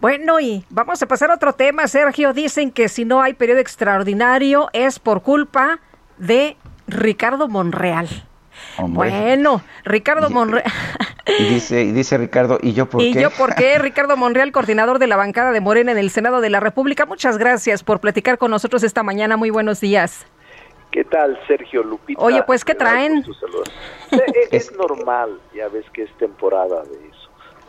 Bueno, y vamos a pasar a otro tema, Sergio. Dicen que si no hay periodo extraordinario es por culpa de Ricardo Monreal. Hombre. Bueno, Ricardo Monreal. Y dice, y dice Ricardo, ¿y yo por ¿Y qué? yo por qué? Ricardo Monreal, coordinador de la bancada de Morena en el Senado de la República. Muchas gracias por platicar con nosotros esta mañana. Muy buenos días. ¿Qué tal, Sergio Lupita? Oye, pues, ¿qué traen? saludar. Eh, Es, normal, ya ves que es temporada de eso.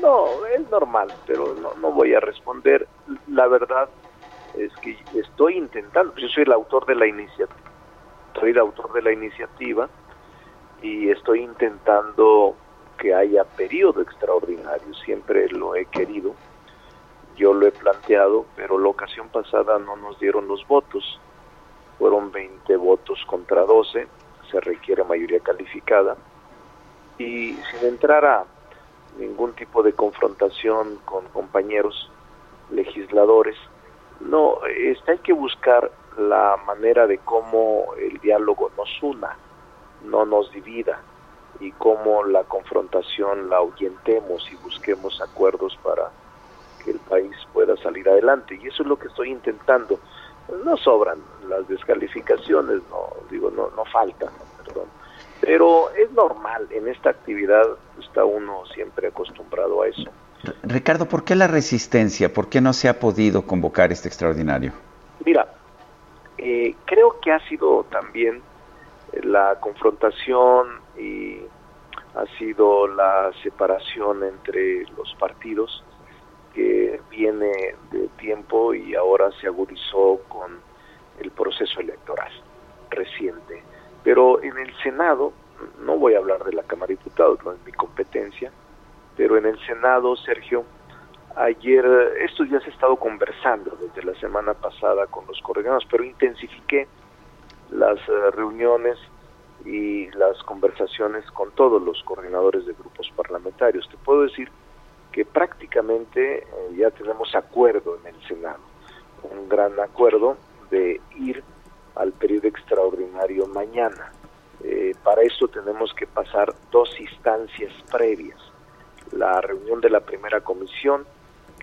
No, es normal, pero no, no voy a responder. La verdad es que estoy intentando, yo soy el autor de la iniciativa, soy el autor de la iniciativa y estoy intentando que haya periodo extraordinario, siempre lo he querido, yo lo he planteado, pero la ocasión pasada no nos dieron los votos, fueron 20 votos contra 12, se requiere mayoría calificada, y sin entrar a ningún tipo de confrontación con compañeros legisladores, no, este, hay que buscar la manera de cómo el diálogo nos una, no nos divida, y cómo la confrontación la ahuyentemos y busquemos acuerdos para que el país pueda salir adelante. Y eso es lo que estoy intentando. No sobran las descalificaciones, no digo, no, no faltan, perdón. Pero es normal, en esta actividad está uno siempre acostumbrado a eso. Ricardo, ¿por qué la resistencia? ¿Por qué no se ha podido convocar este extraordinario? Mira, eh, creo que ha sido también la confrontación y ha sido la separación entre los partidos que viene de tiempo y ahora se agudizó con el proceso electoral reciente. Pero en el Senado, no voy a hablar de la Cámara de Diputados, no es mi competencia, pero en el Senado, Sergio, ayer, esto ya se ha estado conversando desde la semana pasada con los coordinadores, pero intensifiqué las uh, reuniones y las conversaciones con todos los coordinadores de grupos parlamentarios. Te puedo decir que prácticamente eh, ya tenemos acuerdo en el Senado, un gran acuerdo de ir al periodo extraordinario mañana. Eh, para eso tenemos que pasar dos instancias previas. La reunión de la primera comisión,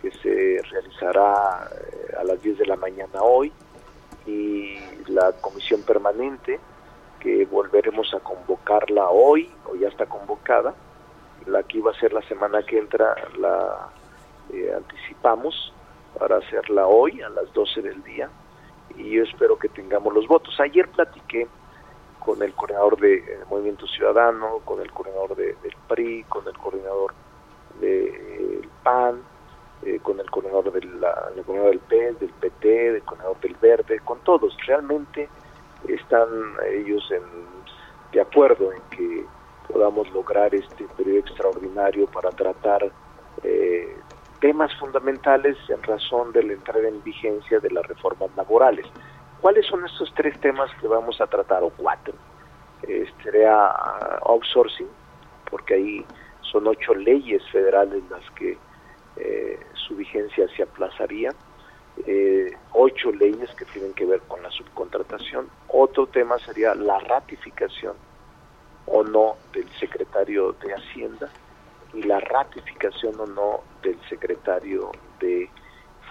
que se realizará eh, a las 10 de la mañana hoy, y la comisión permanente, que volveremos a convocarla hoy, o ya está convocada. La que iba a ser la semana que entra la eh, anticipamos para hacerla hoy a las 12 del día y yo espero que tengamos los votos. Ayer platiqué con el coordinador de eh, Movimiento Ciudadano, con el coordinador de, del PRI, con el coordinador del de, eh, PAN, eh, con el coordinador, de la, coordinador del PES, del PT, del coordinador del Verde, con todos. Realmente están ellos en, de acuerdo en que podamos lograr este periodo extraordinario para tratar eh, temas fundamentales en razón de la entrada en vigencia de las reformas laborales. ¿Cuáles son estos tres temas que vamos a tratar, o cuatro? Eh, sería outsourcing, porque ahí son ocho leyes federales las que eh, su vigencia se aplazaría, eh, ocho leyes que tienen que ver con la subcontratación. Otro tema sería la ratificación o no del secretario de Hacienda y la ratificación o no del secretario de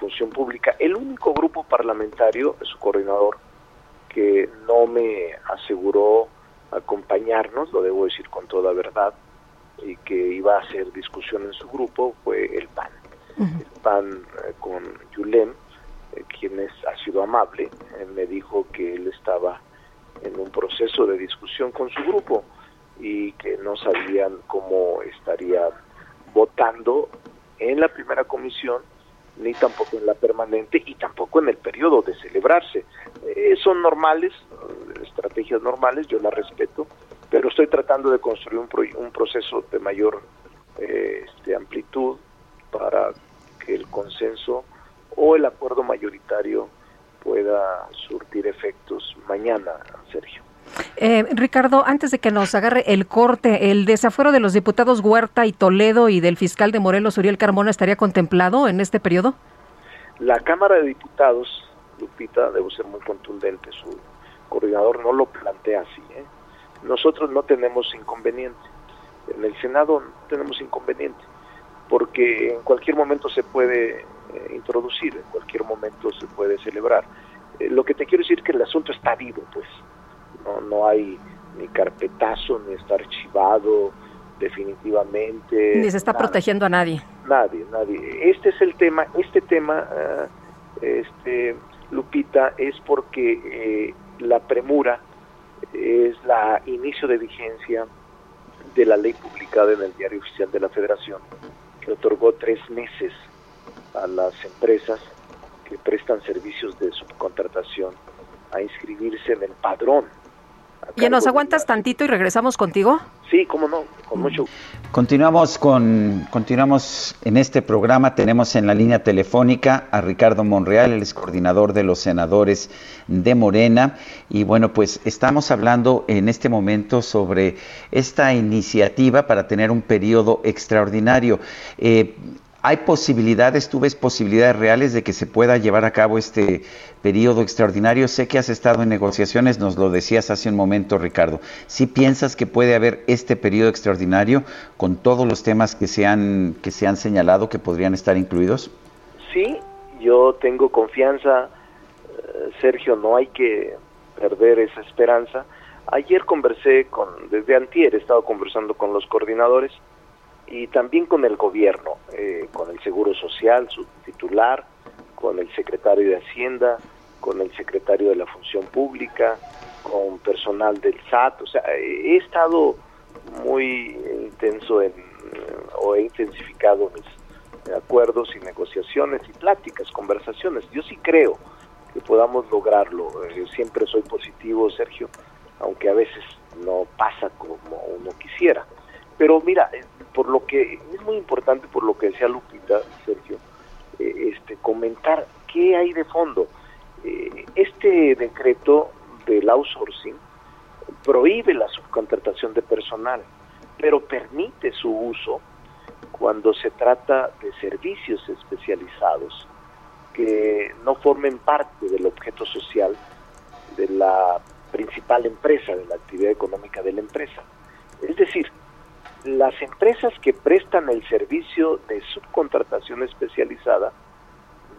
Función Pública. El único grupo parlamentario, su coordinador, que no me aseguró acompañarnos, lo debo decir con toda verdad, y que iba a hacer discusión en su grupo fue el PAN. Uh -huh. El PAN eh, con Yulem, eh, quien es, ha sido amable, eh, me dijo que él estaba en un proceso de discusión con su grupo y que no sabían cómo estaría votando en la primera comisión, ni tampoco en la permanente y tampoco en el periodo de celebrarse. Eh, son normales, estrategias normales, yo las respeto, pero estoy tratando de construir un, pro un proceso de mayor eh, este, amplitud para que el consenso o el acuerdo mayoritario pueda surtir efectos mañana, Sergio. Eh, Ricardo, antes de que nos agarre el corte, ¿el desafuero de los diputados Huerta y Toledo y del fiscal de Morelos, Uriel Carmona, estaría contemplado en este periodo? La Cámara de Diputados, Lupita, debo ser muy contundente, su coordinador no lo plantea así. ¿eh? Nosotros no tenemos inconveniente. En el Senado no tenemos inconveniente, porque en cualquier momento se puede eh, introducir, en cualquier momento se puede celebrar. Eh, lo que te quiero decir es que el asunto está vivo, pues no, no hay ni carpetazo, ni está archivado definitivamente. Ni se está protegiendo a nadie. Nadie, nadie. Este es el tema, este tema, ah, este, Lupita, es porque eh, la premura es la inicio de vigencia de la ley publicada en el Diario Oficial de la Federación, que otorgó tres meses a las empresas que prestan servicios de subcontratación a inscribirse en el padrón ¿Y nos aguantas tantito y regresamos contigo? Sí, cómo no, con mucho. Continuamos con continuamos en este programa tenemos en la línea telefónica a Ricardo Monreal, el ex coordinador de los senadores de Morena y bueno, pues estamos hablando en este momento sobre esta iniciativa para tener un periodo extraordinario. Eh, ¿Hay posibilidades, tú ves posibilidades reales de que se pueda llevar a cabo este periodo extraordinario? Sé que has estado en negociaciones, nos lo decías hace un momento, Ricardo. ¿Sí piensas que puede haber este periodo extraordinario con todos los temas que se han, que se han señalado que podrían estar incluidos? Sí, yo tengo confianza, eh, Sergio, no hay que perder esa esperanza. Ayer conversé con, desde antier he estado conversando con los coordinadores y también con el gobierno, eh, con el Seguro Social, su titular, con el secretario de Hacienda, con el secretario de la Función Pública, con personal del SAT, o sea, he estado muy intenso en, o he intensificado mis acuerdos y negociaciones y pláticas, conversaciones. Yo sí creo que podamos lograrlo. Eh, siempre soy positivo, Sergio, aunque a veces no pasa como uno quisiera. Pero mira, eh, por lo que es muy importante, por lo que decía Lupita, Sergio, eh, este, comentar qué hay de fondo. Eh, este decreto del outsourcing prohíbe la subcontratación de personal, pero permite su uso cuando se trata de servicios especializados que no formen parte del objeto social de la principal empresa, de la actividad económica de la empresa. Es decir, las empresas que prestan el servicio de subcontratación especializada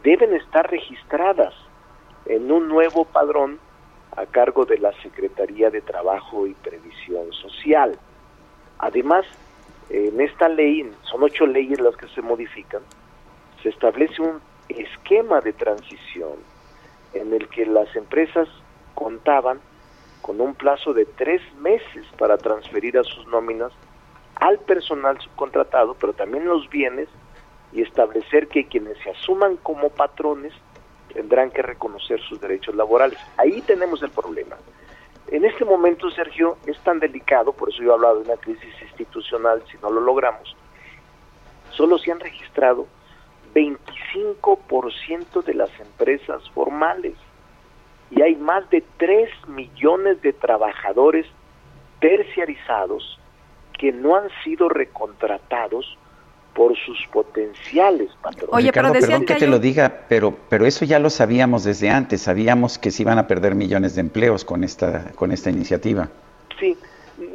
deben estar registradas en un nuevo padrón a cargo de la Secretaría de Trabajo y Previsión Social. Además, en esta ley, son ocho leyes las que se modifican, se establece un esquema de transición en el que las empresas contaban con un plazo de tres meses para transferir a sus nóminas al personal subcontratado, pero también los bienes y establecer que quienes se asuman como patrones tendrán que reconocer sus derechos laborales. Ahí tenemos el problema. En este momento, Sergio, es tan delicado, por eso yo he hablado de una crisis institucional, si no lo logramos, solo se han registrado 25% de las empresas formales y hay más de 3 millones de trabajadores terciarizados que no han sido recontratados por sus potenciales patrones. Oye, Ricardo, pero perdón que, te lo diga, pero, pero eso ya lo sabíamos desde antes, sabíamos que se iban a perder millones de empleos con esta, con esta iniciativa. Sí,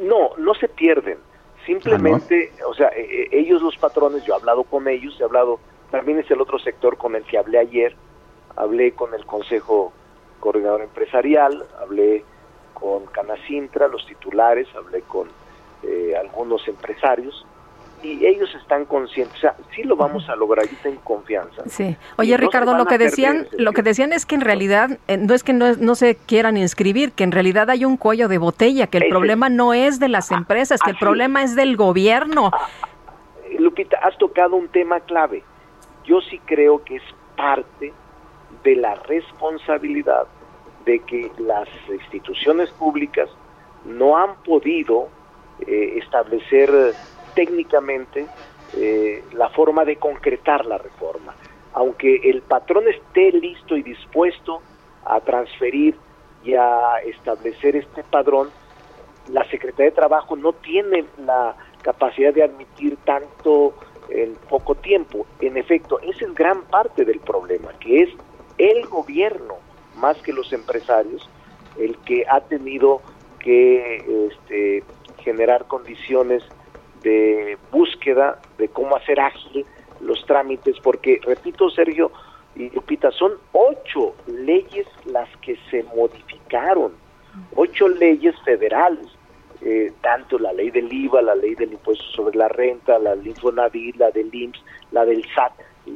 no, no se pierden, simplemente, ah, o sea, e, e, ellos los patrones, yo he hablado con ellos, he hablado, también es el otro sector con el que hablé ayer, hablé con el Consejo Coordinador Empresarial, hablé con Canacintra, los titulares, hablé con eh, algunos empresarios y ellos están conscientes, o sea, sí lo vamos a lograr, yo tengo confianza. Sí. Oye, Ricardo, lo que decían, lo que decían es que en realidad eh, no es que no, se quieran inscribir, que en realidad hay un cuello de botella, que el problema no es de las ah, empresas, que el problema es del gobierno. Ah, Lupita, has tocado un tema clave. Yo sí creo que es parte de la responsabilidad de que las instituciones públicas no han podido eh, establecer técnicamente eh, la forma de concretar la reforma. Aunque el patrón esté listo y dispuesto, a transferir y a establecer este padrón, la Secretaría de Trabajo no tiene la capacidad de admitir tanto en poco tiempo. En efecto, esa es gran parte del problema, que es el gobierno, más que los empresarios, el que ha tenido que este, generar condiciones de búsqueda de cómo hacer ágil los trámites, porque, repito, Sergio y Lupita, son ocho leyes las que se modificaron, ocho leyes federales, eh, tanto la ley del IVA, la ley del impuesto sobre la renta, la ley Infonavit, la del IMSS, la del SAT,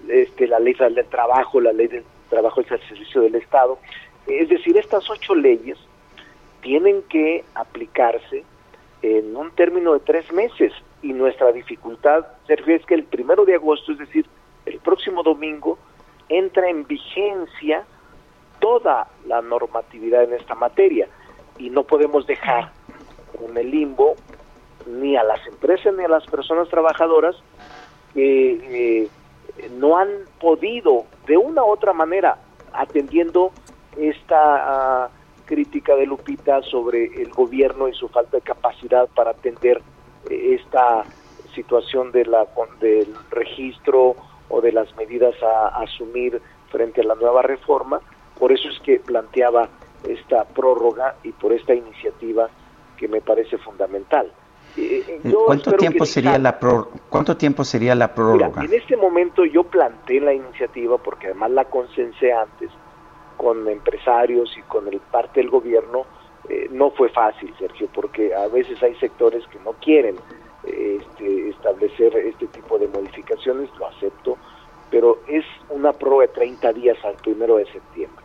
este, la ley del trabajo, la ley del trabajo y servicio del Estado. Es decir, estas ocho leyes tienen que aplicarse en un término de tres meses. Y nuestra dificultad, Sergio, es que el primero de agosto, es decir, el próximo domingo, entra en vigencia toda la normatividad en esta materia. Y no podemos dejar en el limbo ni a las empresas ni a las personas trabajadoras que eh, no han podido de una u otra manera atendiendo esta crítica de Lupita sobre el gobierno y su falta de capacidad para atender eh, esta situación de la, del registro o de las medidas a, asumir frente a la nueva reforma. Por eso es que planteaba esta prórroga y por esta iniciativa que me parece fundamental. Eh, eh, ¿Cuánto tiempo sería la cuánto tiempo sería la prórroga? en este momento yo planteé la iniciativa porque además la consensé antes con empresarios y con el parte del gobierno eh, no fue fácil, Sergio, porque a veces hay sectores que no quieren este, establecer este tipo de modificaciones, lo acepto, pero es una prueba de 30 días al primero de septiembre.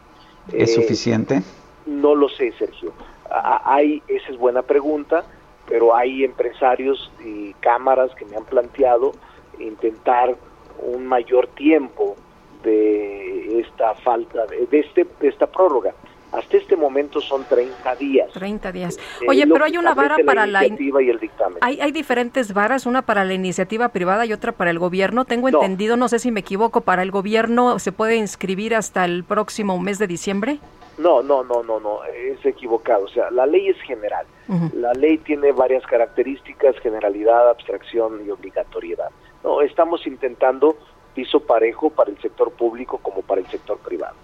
¿Es suficiente? No lo sé, Sergio. hay, esa es buena pregunta, pero hay empresarios y cámaras que me han planteado intentar un mayor tiempo de esta falta, de, este, de esta prórroga. Hasta este momento son 30 días. 30 días. Eh, Oye, pero hay una vara para la iniciativa y el dictamen. Hay, hay diferentes varas, una para la iniciativa privada y otra para el gobierno. Tengo entendido, no sé si me equivoco, para el gobierno se puede inscribir hasta el próximo mes de diciembre. No, no, no, no, no, es equivocado. O sea, la ley es general. La ley tiene varias características, generalidad, abstracción y obligatoriedad. No, estamos intentando piso parejo para el sector público como para el sector privado.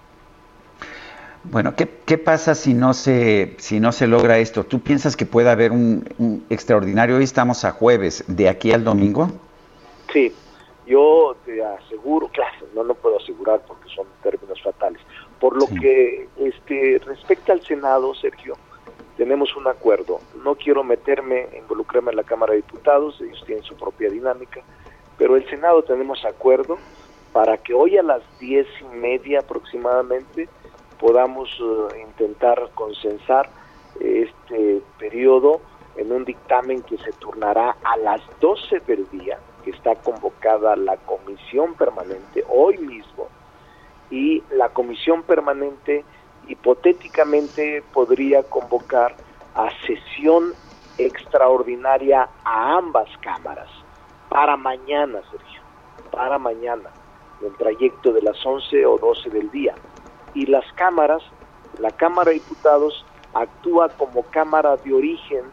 Bueno, ¿qué, pasa si no se si no se logra esto? ¿Tú piensas que puede haber un, extraordinario? Hoy estamos a jueves, de aquí al domingo. Sí, yo te aseguro, claro, no lo puedo asegurar porque son términos fatales. Por lo que este respecta al Senado, Sergio, tenemos un acuerdo. No quiero meterme, involucrarme en la Cámara de Diputados, ellos tienen su propia dinámica pero el Senado tenemos acuerdo para que hoy a las diez y media aproximadamente podamos eh, intentar consensar este periodo en un dictamen que se turnará a las 12 del día, que está convocada la comisión permanente hoy mismo, y la comisión permanente hipotéticamente podría convocar a sesión extraordinaria a ambas cámaras para mañana, Sergio, para mañana, el trayecto de las 11 o 12 del día. Y las cámaras, la Cámara de Diputados actúa como cámara de origen,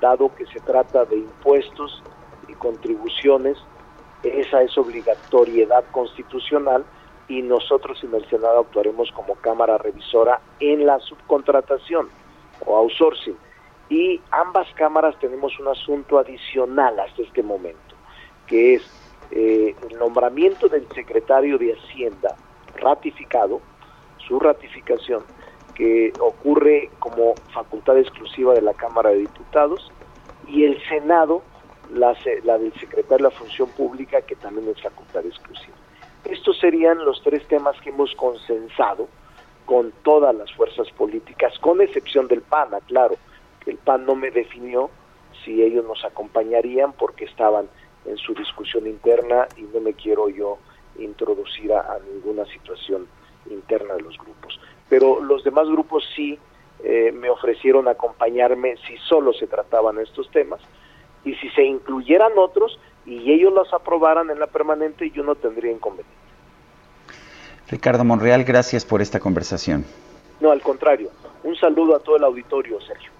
dado que se trata de impuestos y contribuciones, esa es obligatoriedad constitucional y nosotros en el Senado actuaremos como cámara revisora en la subcontratación o outsourcing. Y ambas cámaras tenemos un asunto adicional hasta este momento que es eh, el nombramiento del secretario de Hacienda ratificado, su ratificación, que ocurre como facultad exclusiva de la Cámara de Diputados, y el Senado, la, la del secretario de la Función Pública, que también es facultad exclusiva. Estos serían los tres temas que hemos consensado con todas las fuerzas políticas, con excepción del PAN, claro, que el PAN no me definió si ellos nos acompañarían porque estaban en su discusión interna y no me quiero yo introducir a, ninguna situación interna de los grupos. Pero los demás grupos sí eh, me ofrecieron acompañarme si solo se trataban estos temas y si se incluyeran otros y ellos los aprobaran en la permanente yo no tendría inconveniente. Ricardo Monreal, gracias por esta conversación. No, al contrario. Un saludo a todo el auditorio, Sergio.